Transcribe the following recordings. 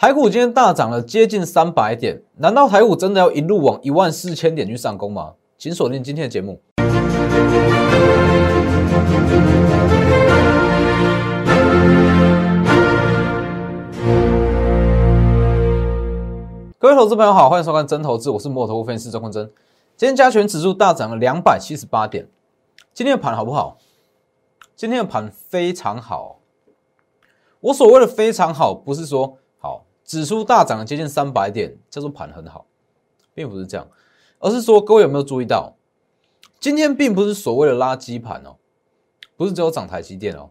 台股今天大涨了接近三百点，难道台股真的要一路往一万四千点去上攻吗？请锁定今天的节目。各位投资朋友好，欢迎收看真投资，我是摩头分析师周坤真。今天加权指数大涨了两百七十八点，今天的盘好不好？今天的盘非常好。我所谓的非常好，不是说指数大涨接近三百点叫做盘很好，并不是这样，而是说各位有没有注意到，今天并不是所谓的垃圾盘哦，不是只有涨台积电哦，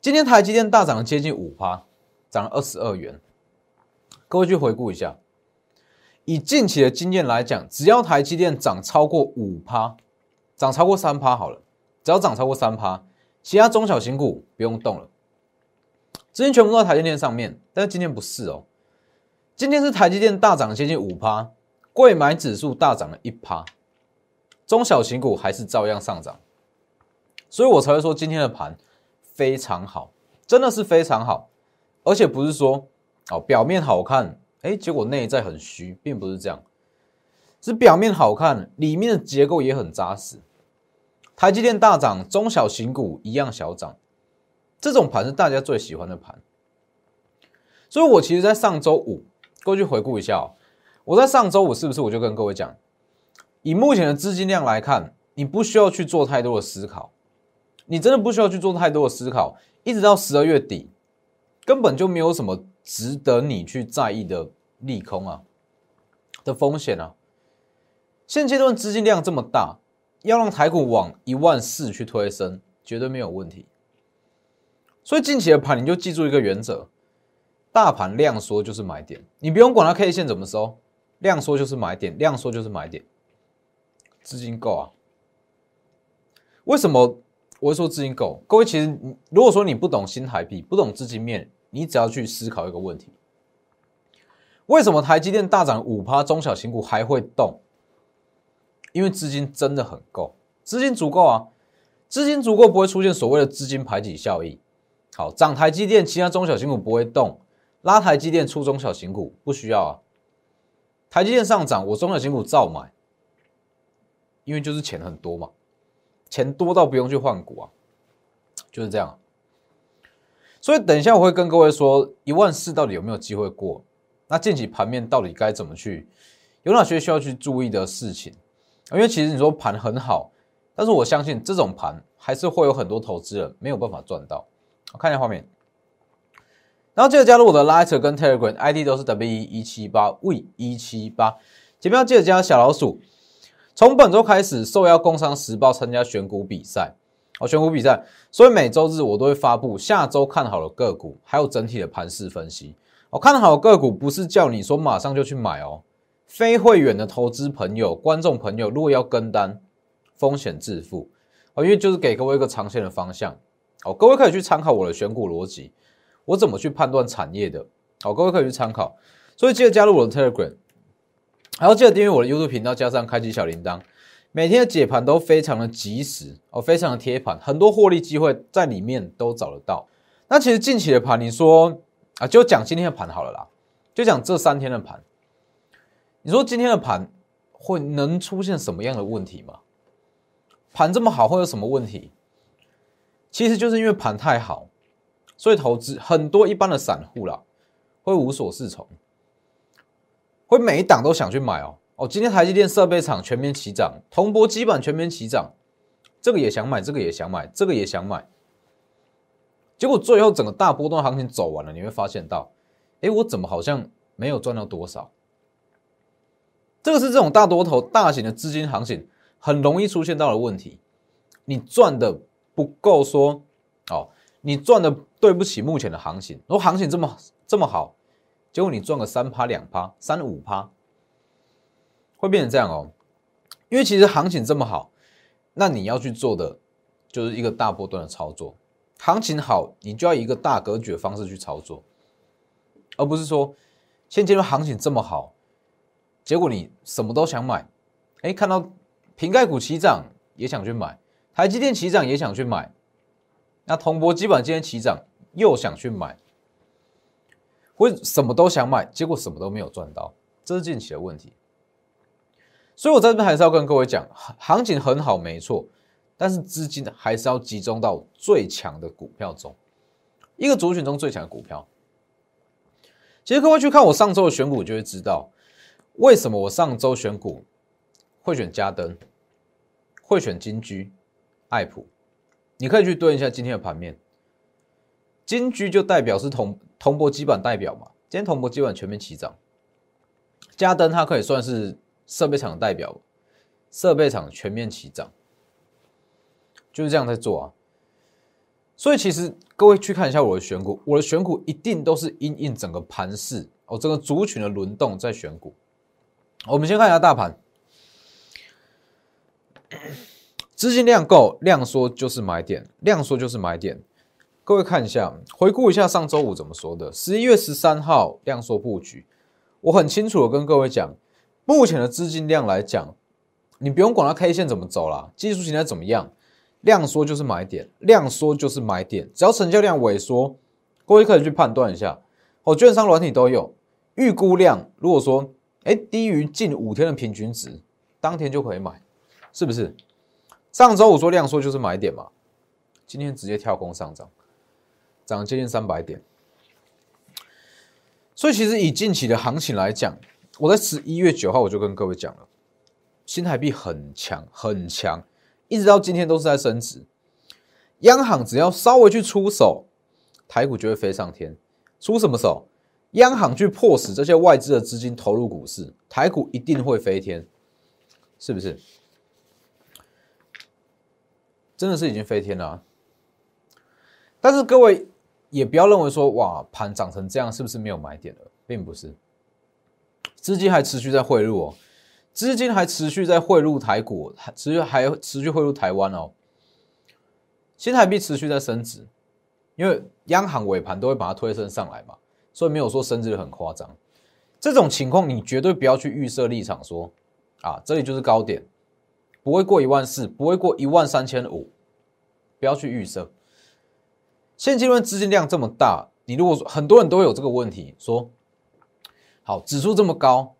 今天台积电大涨接近五趴，涨了二十二元。各位去回顾一下。以近期的经验来讲，只要台积电涨超过五趴，涨超过三趴好了，只要涨超过三趴，其他中小型股不用动了，资金全部都在台积电上面。但是今天不是哦，今天是台积电大涨接近五趴，贵买指数大涨了一趴，中小型股还是照样上涨，所以我才会说今天的盘非常好，真的是非常好，而且不是说哦表面好看。哎，结果内在很虚，并不是这样，是表面好看，里面的结构也很扎实。台积电大涨，中小型股一样小涨，这种盘是大家最喜欢的盘。所以我其实，在上周五，过去回顾一下，我在上周五是不是我就跟各位讲，以目前的资金量来看，你不需要去做太多的思考，你真的不需要去做太多的思考，一直到十二月底，根本就没有什么。值得你去在意的利空啊的风险啊，现阶段资金量这么大，要让台股往一万四去推升，绝对没有问题。所以近期的盘，你就记住一个原则：大盘量缩就是买点，你不用管它 K 线怎么收，量缩就是买点，量缩就是买点。资金够啊？为什么我会说资金够？各位，其实如果说你不懂新台币，不懂资金面。你只要去思考一个问题：为什么台积电大涨五趴，中小型股还会动？因为资金真的很够，资金足够啊，资金足够不会出现所谓的资金排挤效应。好，涨台积电，其他中小型股不会动；拉台积电出中小型股不需要啊。台积电上涨，我中小型股照买，因为就是钱很多嘛，钱多到不用去换股啊，就是这样。所以等一下我会跟各位说一万四到底有没有机会过？那近期盘面到底该怎么去？有哪些需要去注意的事情？因为其实你说盘很好，但是我相信这种盘还是会有很多投资人没有办法赚到。我看一下画面，然后记得加入我的 Lighter 跟 Telegram ID 都是 W 一七八 V 一七八，前面要记得加小老鼠。从本周开始受邀工商时报参加选股比赛。哦，选股比赛，所以每周日我都会发布下周看好的个股，还有整体的盘势分析。我看好个股不是叫你说马上就去买哦，非会员的投资朋友、观众朋友，如果要跟单，风险自负哦，因为就是给各位一个长线的方向。好，各位可以去参考我的选股逻辑，我怎么去判断产业的。好，各位可以去参考。所以记得加入我的 Telegram，还要记得订阅我的 YouTube 频道，加上开启小铃铛。每天的解盘都非常的及时哦，非常的贴盘，很多获利机会在里面都找得到。那其实近期的盘，你说啊，就讲今天的盘好了啦，就讲这三天的盘。你说今天的盘会能出现什么样的问题吗？盘这么好，会有什么问题？其实就是因为盘太好，所以投资很多一般的散户啦，会无所适从，会每一档都想去买哦。哦，今天台积电设备厂全面齐涨，铜箔基板全面齐涨，这个也想买，这个也想买，这个也想买。结果最后整个大波段行情走完了，你会发现到，哎，我怎么好像没有赚到多少？这个是这种大多头、大型的资金行情很容易出现到的问题。你赚的不够，说哦，你赚的对不起目前的行情。如果行情这么这么好，结果你赚个三趴、两趴、三五趴。会变成这样哦，因为其实行情这么好，那你要去做的就是一个大波段的操作。行情好，你就要一个大格局的方式去操作，而不是说现阶段行情这么好，结果你什么都想买，哎，看到瓶盖股齐涨也想去买，台积电齐涨也想去买，那铜箔基本今天齐涨又想去买，会什么都想买，结果什么都没有赚到，这是近期的问题。所以我在这边还是要跟各位讲，行情很好，没错，但是资金还是要集中到最强的股票中，一个族群中最强的股票。其实各位去看我上周的选股，就会知道为什么我上周选股会选嘉登，会选金居、爱普。你可以去对一下今天的盘面，金居就代表是铜铜箔基板代表嘛，今天铜箔基板全面齐涨。嘉登它可以算是。设备厂的代表，设备厂全面齐涨，就是这样在做啊。所以其实各位去看一下我的选股，我的选股一定都是因应整个盘势哦，整个族群的轮动在选股。我们先看一下大盘，资金量够，量缩就是买点，量缩就是买点。各位看一下，回顾一下上周五怎么说的，十一月十三号量缩布局，我很清楚的跟各位讲。目前的资金量来讲，你不用管它 K 线怎么走啦，技术形态怎么样，量缩就是买点，量缩就是买点。只要成交量萎缩，各位可以去判断一下。哦，券商软体都有预估量，如果说哎低于近五天的平均值，当天就可以买，是不是？上周五说量缩就是买点嘛，今天直接跳空上涨，涨了接近三百点。所以其实以近期的行情来讲，我在十一月九号我就跟各位讲了，新台币很强很强，一直到今天都是在升值。央行只要稍微去出手，台股就会飞上天。出什么手？央行去迫使这些外资的资金投入股市，台股一定会飞天，是不是？真的是已经飞天了。但是各位也不要认为说，哇，盘涨成这样，是不是没有买点了？并不是。资金还持续在汇入哦，资金还持续在汇入台股，还持续还持续汇入台湾哦。新台币持续在升值，因为央行尾盘都会把它推升上来嘛，所以没有说升值的很夸张。这种情况你绝对不要去预设立场说啊，这里就是高点，不会过一万四，不会过一万三千五，不要去预设。现阶段资金量这么大，你如果说很多人都有这个问题说。好，指数这么高，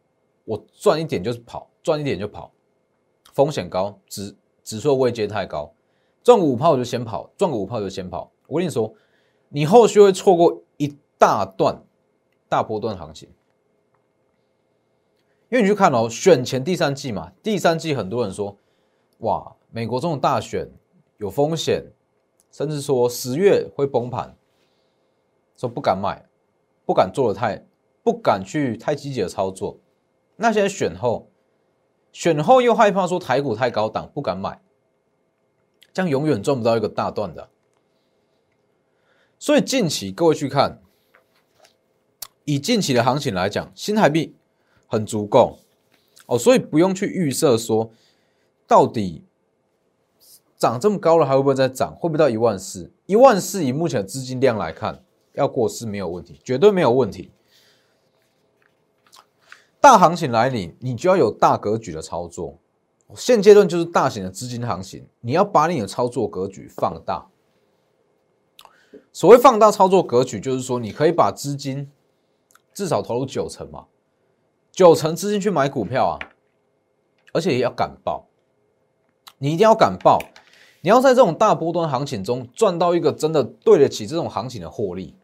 我赚一点就是跑，赚一点就跑，风险高，指指数位阶太高，赚个五炮就先跑，赚个五炮就先跑。我跟你说，你后续会错过一大段大波段行情，因为你去看哦，选前第三季嘛，第三季很多人说，哇，美国这种大选有风险，甚至说十月会崩盘，说不敢买，不敢做的太。不敢去太积极的操作，那现在选后，选后又害怕说台股太高档，不敢买，这样永远赚不到一个大段的。所以近期各位去看，以近期的行情来讲，新台币很足够哦，所以不用去预设说到底涨这么高了还会不会再涨，会不会到一万四？一万四以目前的资金量来看，要过是没有问题，绝对没有问题。大行情来临，你就要有大格局的操作。现阶段就是大型的资金行情，你要把你的操作格局放大。所谓放大操作格局，就是说你可以把资金至少投入九成嘛，九成资金去买股票啊，而且也要敢报。你一定要敢报，你要在这种大波段行情中赚到一个真的对得起这种行情的获利，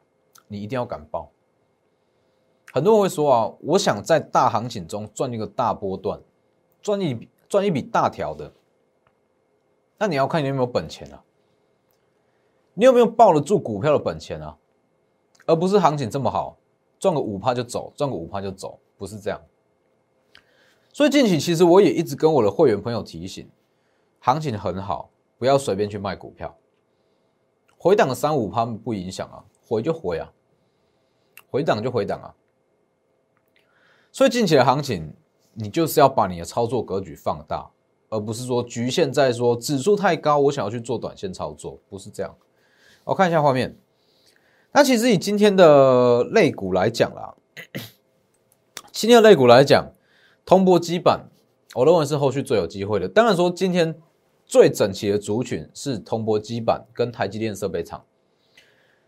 你一定要敢报。很多人会说啊，我想在大行情中赚一个大波段，赚一笔赚一笔大条的。那你要看你有没有本钱啊？你有没有抱得住股票的本钱啊？而不是行情这么好，赚个五趴就走，赚个五趴就走，不是这样。所以近期其实我也一直跟我的会员朋友提醒，行情很好，不要随便去卖股票。回档三五趴不影响啊，回就回啊，回档就回档啊。所以近期的行情，你就是要把你的操作格局放大，而不是说局限在说指数太高，我想要去做短线操作，不是这样。我看一下画面，那其实以今天的类股来讲啦，今天的类股来讲，通波基板，我认为是后续最有机会的。当然说今天最整齐的族群是通波基板跟台积电设备厂，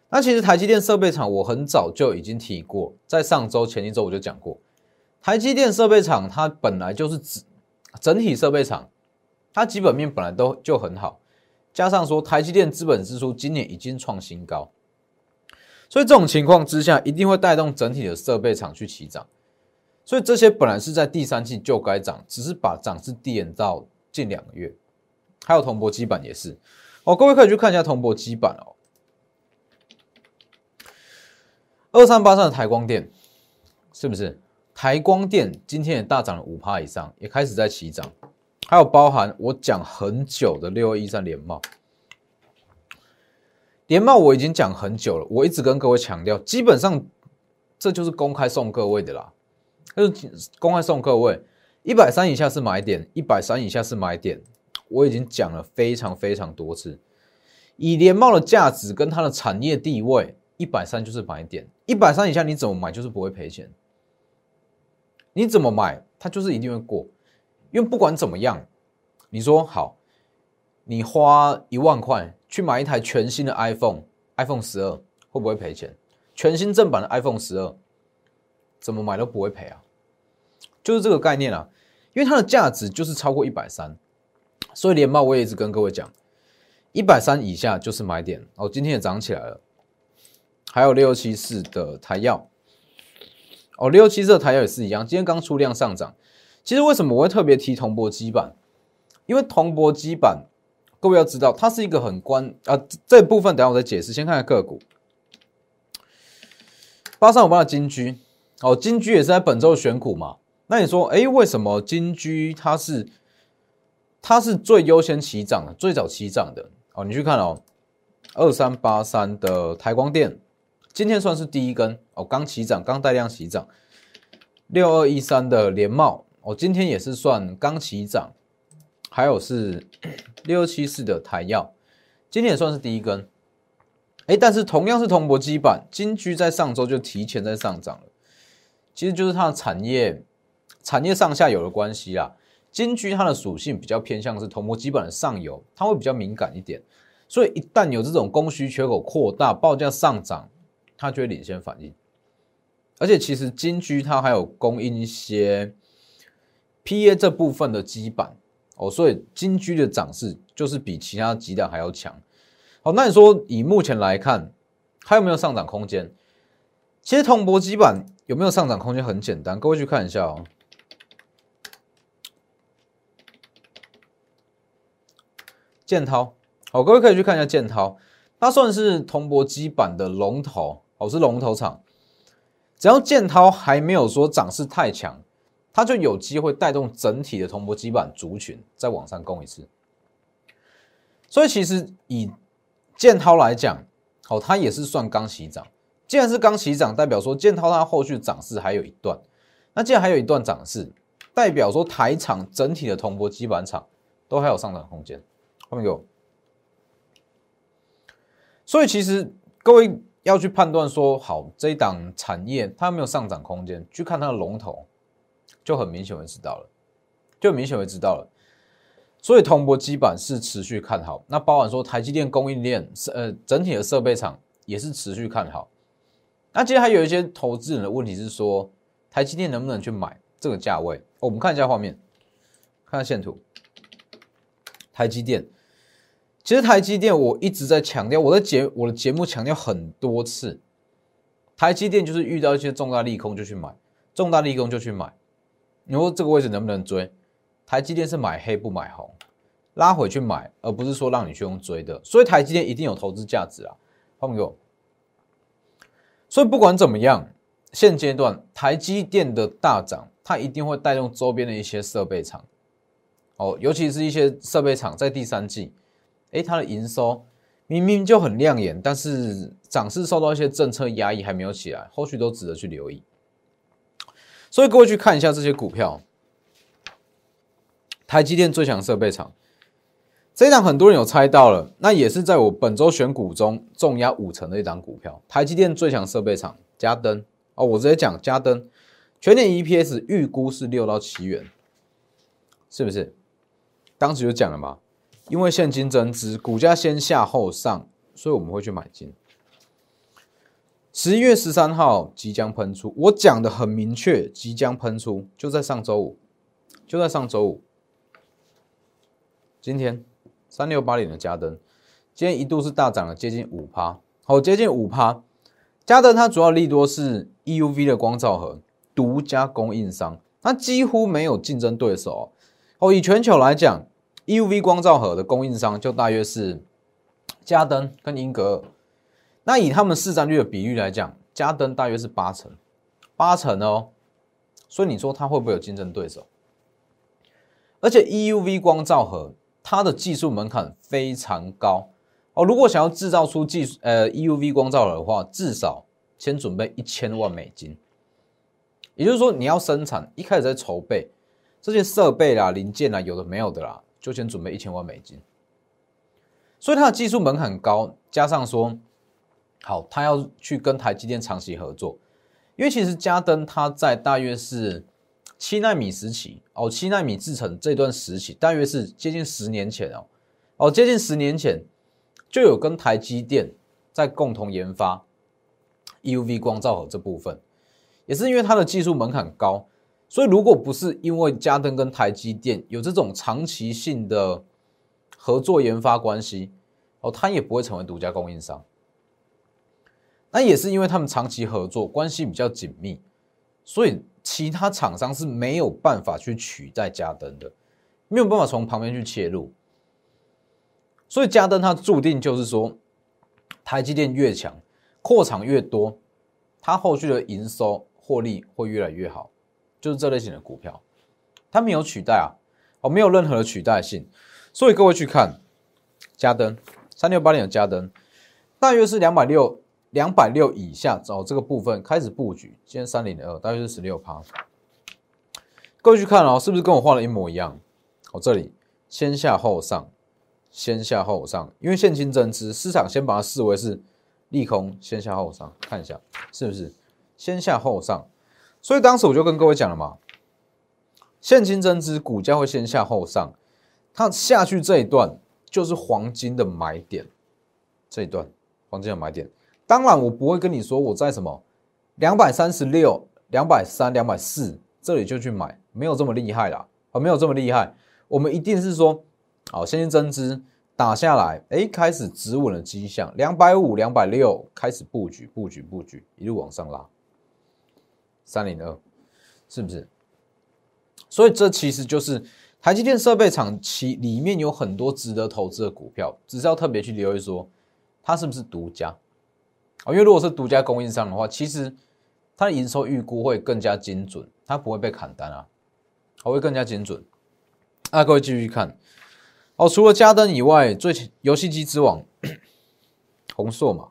那其实台积电设备厂我很早就已经提过，在上周前一周我就讲过，台积电设备厂它本来就是指整体设备厂，它基本面本来都就很好，加上说台积电资本支出今年已经创新高，所以这种情况之下一定会带动整体的设备厂去起涨，所以这些本来是在第三季就该涨，只是把涨势递延到近两个月，还有铜箔基板也是哦，各位可以去看一下铜箔基板哦。二三八三的台光电是不是？台光电今天也大涨了五趴以上，也开始在起涨。还有包含我讲很久的六一三联茂，联茂我已经讲很久了，我一直跟各位强调，基本上这就是公开送各位的啦，就是公开送各位一百三以下是买点，一百三以下是买点，我已经讲了非常非常多次，以联茂的价值跟它的产业地位。一百三就是买点，一百三以下你怎么买就是不会赔钱。你怎么买它就是一定会过，因为不管怎么样，你说好，你花一万块去买一台全新的 iPhone，iPhone 十二会不会赔钱？全新正版的 iPhone 十二怎么买都不会赔啊，就是这个概念啊，因为它的价值就是超过一百三，所以连帽我也一直跟各位讲，一百三以下就是买点哦，今天也涨起来了。还有六七四的台药，哦，六七四的台药也是一样，今天刚出量上涨。其实为什么我会特别提铜箔基板？因为铜箔基板，各位要知道，它是一个很关啊，这部分等下我再解释。先看看个股，八三五八的金居，哦，金居也是在本周选股嘛？那你说，哎，为什么金居它是它是最优先起涨的，最早起涨的？哦，你去看哦，二三八三的台光电。今天算是第一根哦，刚起涨，刚带量起涨。六二一三的联茂，哦，今天也是算刚起涨。还有是 六七四的台药，今天也算是第一根。哎，但是同样是铜箔基板，金居在上周就提前在上涨了。其实就是它的产业产业上下游的关系啦。金居它的属性比较偏向是铜箔基板的上游，它会比较敏感一点，所以一旦有这种供需缺口扩大，报价上涨。它就会领先反应，而且其实金居它还有供应一些 P A 这部分的基板哦，所以金居的涨势就是比其他几档还要强。好，那你说以目前来看，还有没有上涨空间？其实铜箔基板有没有上涨空间很简单，各位去看一下哦。建涛，好，各位可以去看一下建涛，它算是铜箔基板的龙头。哦，是龙头厂，只要建涛还没有说涨势太强，它就有机会带动整体的铜箔基板族群再往上攻一次。所以其实以建涛来讲，哦，它也是算刚起涨。既然是刚起涨，代表说建涛它后续涨势还有一段。那既然还有一段涨势，代表说台厂整体的铜箔基板厂都还有上涨空间。后面有，所以其实各位。要去判断说好这一档产业它没有上涨空间，去看它的龙头，就很明显会知道了，就明显会知道了。所以铜箔基板是持续看好，那包含说台积电供应链是呃整体的设备厂也是持续看好。那今天还有一些投资人的问题是说，台积电能不能去买这个价位？我们看一下画面，看下线图，台积电。其实台积电我一直在强调，我的节我的节目强调很多次，台积电就是遇到一些重大利空就去买，重大利空就去买。你说这个位置能不能追？台积电是买黑不买红，拉回去买，而不是说让你去用追的。所以台积电一定有投资价值啊，朋友。所以不管怎么样，现阶段台积电的大涨，它一定会带动周边的一些设备厂，哦，尤其是一些设备厂在第三季。哎，它的营收明明就很亮眼，但是涨势受到一些政策压抑，还没有起来，后续都值得去留意。所以各位去看一下这些股票，台积电最强设备厂，这一档很多人有猜到了，那也是在我本周选股中重压五成的一档股票。台积电最强设备厂，嘉登哦，我直接讲嘉登，全年 EPS 预估是六到七元，是不是？当时就讲了嘛。因为现金增值，股价先下后上，所以我们会去买进。十一月十三号即将喷出，我讲的很明确，即将喷出，就在上周五，就在上周五。今天三六八零的加登，今天一度是大涨了接近五趴，好，接近五趴。加登它主要利多是 EUV 的光照盒独家供应商，它几乎没有竞争对手。哦，以全球来讲，EUV 光照盒的供应商就大约是加登跟英格尔。那以他们市占率的比率来讲，加登大约是八成，八成哦。所以你说它会不会有竞争对手？而且 EUV 光照盒它的技术门槛非常高哦。如果想要制造出技术呃 EUV 光照的话，至少先准备一千万美金。也就是说，你要生产，一开始在筹备这些设备啦、零件啦，有的没有的啦，就先准备一千万美金。所以它的技术门槛高，加上说。好，他要去跟台积电长期合作，因为其实嘉登它在大约是七纳米时期哦，七纳米制程这段时期，大约是接近十年前哦，哦，接近十年前就有跟台积电在共同研发 EUV 光照盒这部分，也是因为它的技术门槛高，所以如果不是因为嘉登跟台积电有这种长期性的合作研发关系哦，它也不会成为独家供应商。那也是因为他们长期合作关系比较紧密，所以其他厂商是没有办法去取代嘉登的，没有办法从旁边去切入。所以嘉登它注定就是说，台积电越强，扩厂越多，它后续的营收获利会越来越好，就是这类型的股票，它没有取代啊，哦，没有任何的取代性。所以各位去看加登三六八零的加登，大约是两百六。两百六以下找这个部分开始布局，今天三零二大约是十六趴。各位去看哦，是不是跟我画的一模一样？我这里先下后上，先下后上，因为现金增资，市场先把它视为是利空，先下后上，看一下是不是先下后上？所以当时我就跟各位讲了嘛，现金增资，股价会先下后上，它下去这一段就是黄金的买点，这一段黄金的买点。当然，我不会跟你说我在什么两百三十六、两百三、两百四这里就去买，没有这么厉害啦，啊，没有这么厉害。我们一定是说，好，现金增资打下来，哎，开始止稳的迹象，两百五、两百六开始布局、布局、布局，一路往上拉，三零二，是不是？所以这其实就是台积电设备厂其里面有很多值得投资的股票，只是要特别去留意说，它是不是独家。哦，因为如果是独家供应商的话，其实它的营收预估会更加精准，它不会被砍单啊，它会更加精准。那各位继续看，哦，除了嘉登以外，最游戏机之王红硕嘛，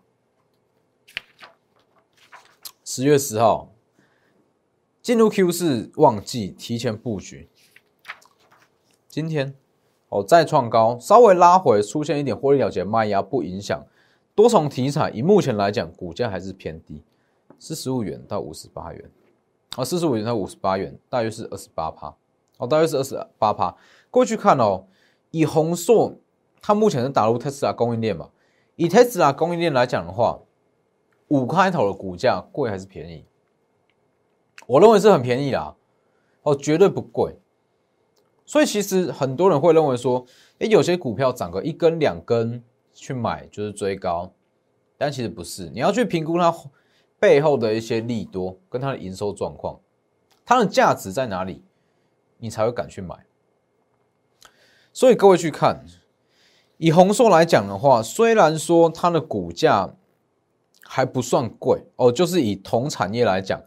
十月十号进入 Q 四旺季，提前布局。今天哦再创高，稍微拉回，出现一点获利了结卖压，不影响。多重题材，以目前来讲，股价还是偏低，四十五元到五十八元，啊，四十五元到五十八元，大约是二十八趴，哦，大约是二十八趴。过去看哦，以宏硕，它目前是打入特斯拉供应链嘛？以特斯拉供应链来讲的话，五开头的股价贵还是便宜？我认为是很便宜啦，哦，绝对不贵。所以其实很多人会认为说，诶，有些股票涨个一根两根。去买就是追高，但其实不是，你要去评估它背后的一些利多跟它的营收状况，它的价值在哪里，你才会敢去买。所以各位去看，以红硕来讲的话，虽然说它的股价还不算贵哦，就是以同产业来讲，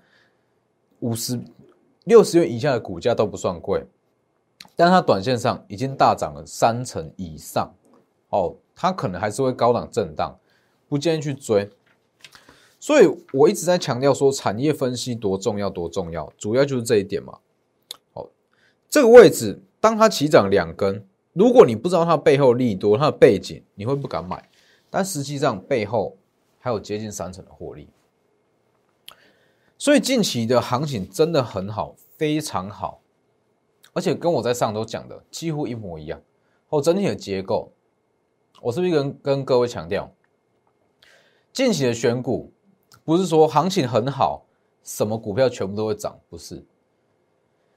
五十六十元以下的股价都不算贵，但它短线上已经大涨了三成以上哦。它可能还是会高档震荡，不建议去追。所以我一直在强调说，产业分析多重要，多重要，主要就是这一点嘛。好，这个位置当它起涨两根，如果你不知道它背后利多，它的背景，你会不敢买。但实际上背后还有接近三成的获利。所以近期的行情真的很好，非常好，而且跟我在上周讲的几乎一模一样。哦，整体的结构。我是不是跟跟各位强调，近期的选股不是说行情很好，什么股票全部都会涨，不是。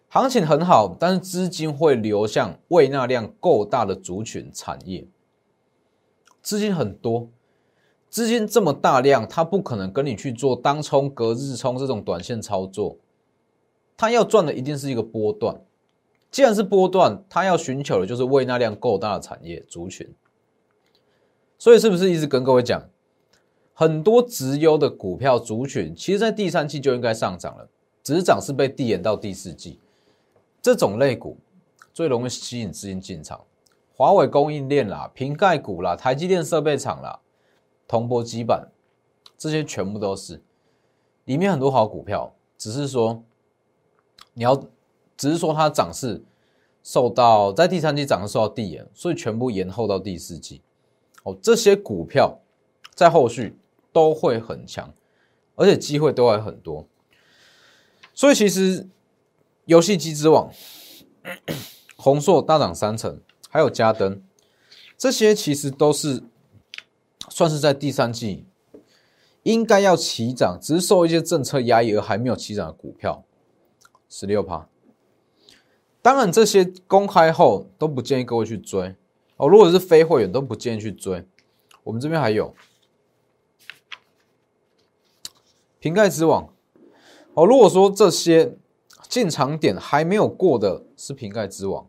行情很好，但是资金会流向未纳量够大的族群产业，资金很多，资金这么大量，他不可能跟你去做当冲、隔日冲这种短线操作，他要赚的一定是一个波段。既然是波段，他要寻求的就是未纳量够大的产业族群。所以是不是一直跟各位讲，很多直优的股票族群，其实在第三季就应该上涨了，只是涨是被递延到第四季。这种类股最容易吸引资金进场，华为供应链啦、瓶盖股啦、台积电设备厂啦、铜箔基板，这些全部都是里面很多好股票，只是说你要，只是说它涨势受到在第三季涨势受到递延，所以全部延后到第四季。哦，这些股票在后续都会很强，而且机会都还很多，所以其实。游戏机之王、红硕大涨三成，还有嘉登，这些其实都是算是在第三季应该要起涨，只是受一些政策压抑而还没有起涨的股票，十六趴。当然，这些公开后都不建议各位去追哦。如果是非会员，都不建议去追。我们这边还有瓶盖之王哦。如果说这些。进场点还没有过的是瓶盖之王，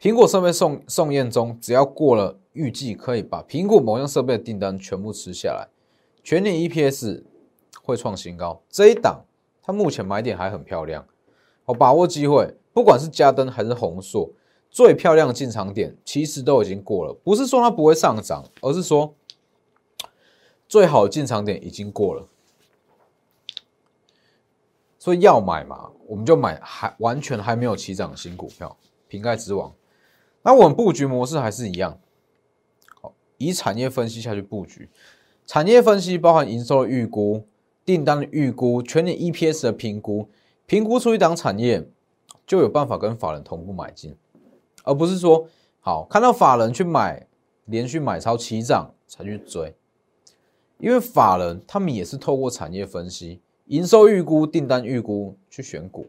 苹果设备送送验中，只要过了，预计可以把苹果某样设备的订单全部吃下来，全年 EPS 会创新高。这一档它目前买点还很漂亮，哦，把握机会，不管是嘉登还是红硕，最漂亮的进场点其实都已经过了，不是说它不会上涨，而是说最好的进场点已经过了。所以要买嘛，我们就买还完全还没有起涨的新股票，瓶盖之王。那我们布局模式还是一样，好，以产业分析下去布局。产业分析包含营收的预估、订单的预估、全年 EPS 的评估，评估出一档产业，就有办法跟法人同步买进，而不是说好看到法人去买，连续买超七涨才去追，因为法人他们也是透过产业分析。营收预估、订单预估去选股，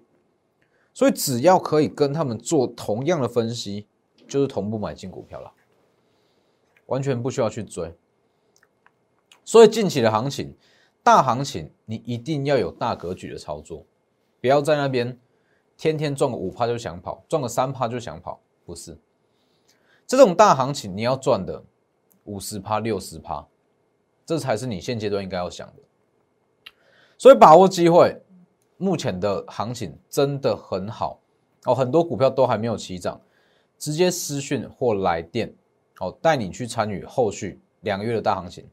所以只要可以跟他们做同样的分析，就是同步买进股票了，完全不需要去追。所以近期的行情，大行情你一定要有大格局的操作，不要在那边天天赚个五趴就想跑，赚个三趴就想跑，不是。这种大行情你要赚的五十趴、六十趴，这才是你现阶段应该要想的。所以把握机会，目前的行情真的很好哦，很多股票都还没有起涨，直接私讯或来电哦，带你去参与后续两个月的大行情。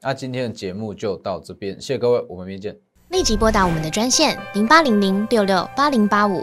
那今天的节目就到这边，谢谢各位，我们明天见。立即拨打我们的专线零八零零六六八零八五。